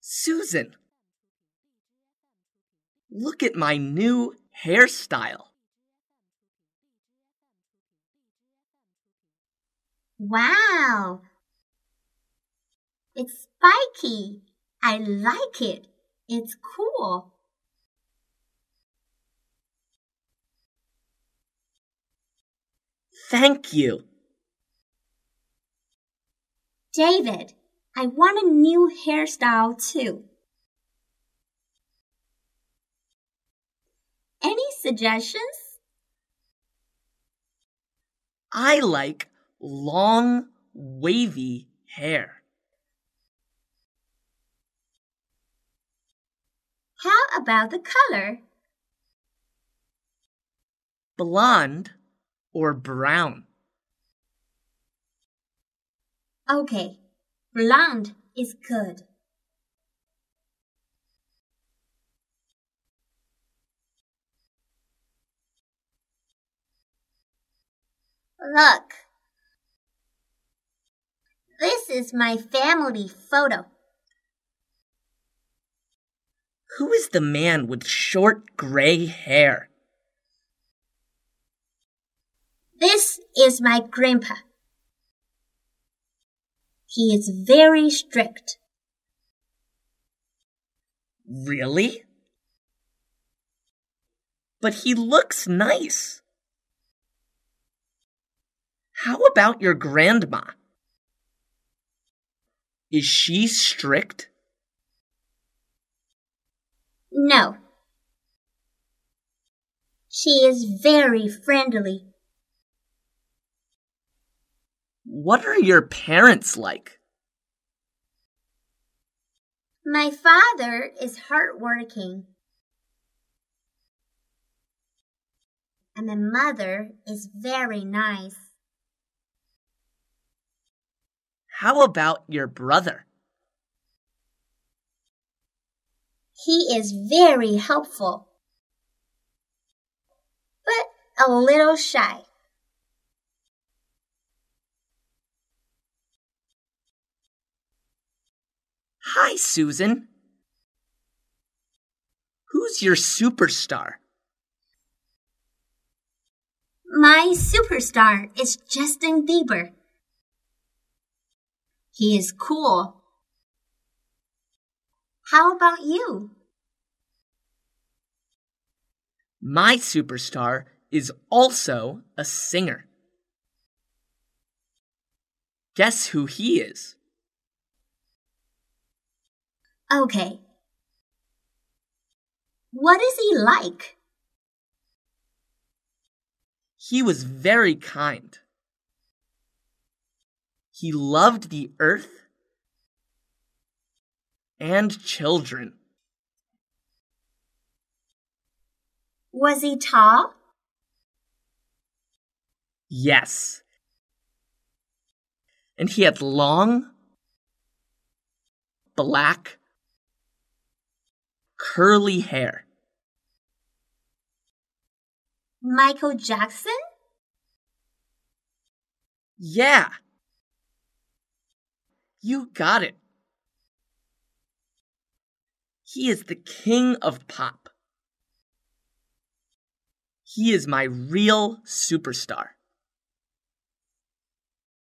Susan, look at my new hairstyle. Wow! It's spiky. I like it. It's cool. Thank you. David, I want a new hairstyle too. Any suggestions? I like long, wavy hair. How about the color? Blonde or brown? Okay, blonde is good. Look. This is my family photo. Who is the man with short gray hair? This is my grandpa. He is very strict. Really? But he looks nice. How about your grandma? Is she strict? No. She is very friendly. What are your parents like? My father is hardworking. And my mother is very nice. How about your brother? He is very helpful, but a little shy. Hi, Susan. Who's your superstar? My superstar is Justin Bieber. He is cool. How about you? My superstar is also a singer. Guess who he is? Okay. What is he like? He was very kind. He loved the earth and children. Was he tall? Yes. And he had long, black, curly hair. Michael Jackson? Yeah. You got it. He is the king of pop. He is my real superstar.